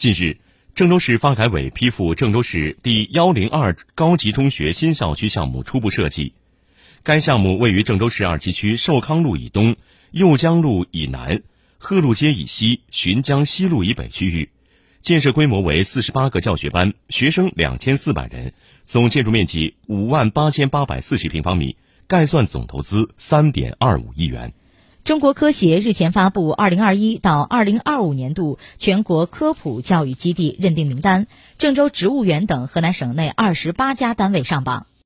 近日，郑州市发改委批复郑州市第幺零二高级中学新校区项目初步设计。该项目位于郑州市二七区寿康路以东、右江路以南、鹤路街以西、浔江西路以北区域，建设规模为四十八个教学班，学生两千四百人，总建筑面积五万八千八百四十平方米，概算总投资三点二五亿元。中国科协日前发布二零二一到二零二五年度全国科普教育基地认定名单，郑州植物园等河南省内二十八家单位上榜。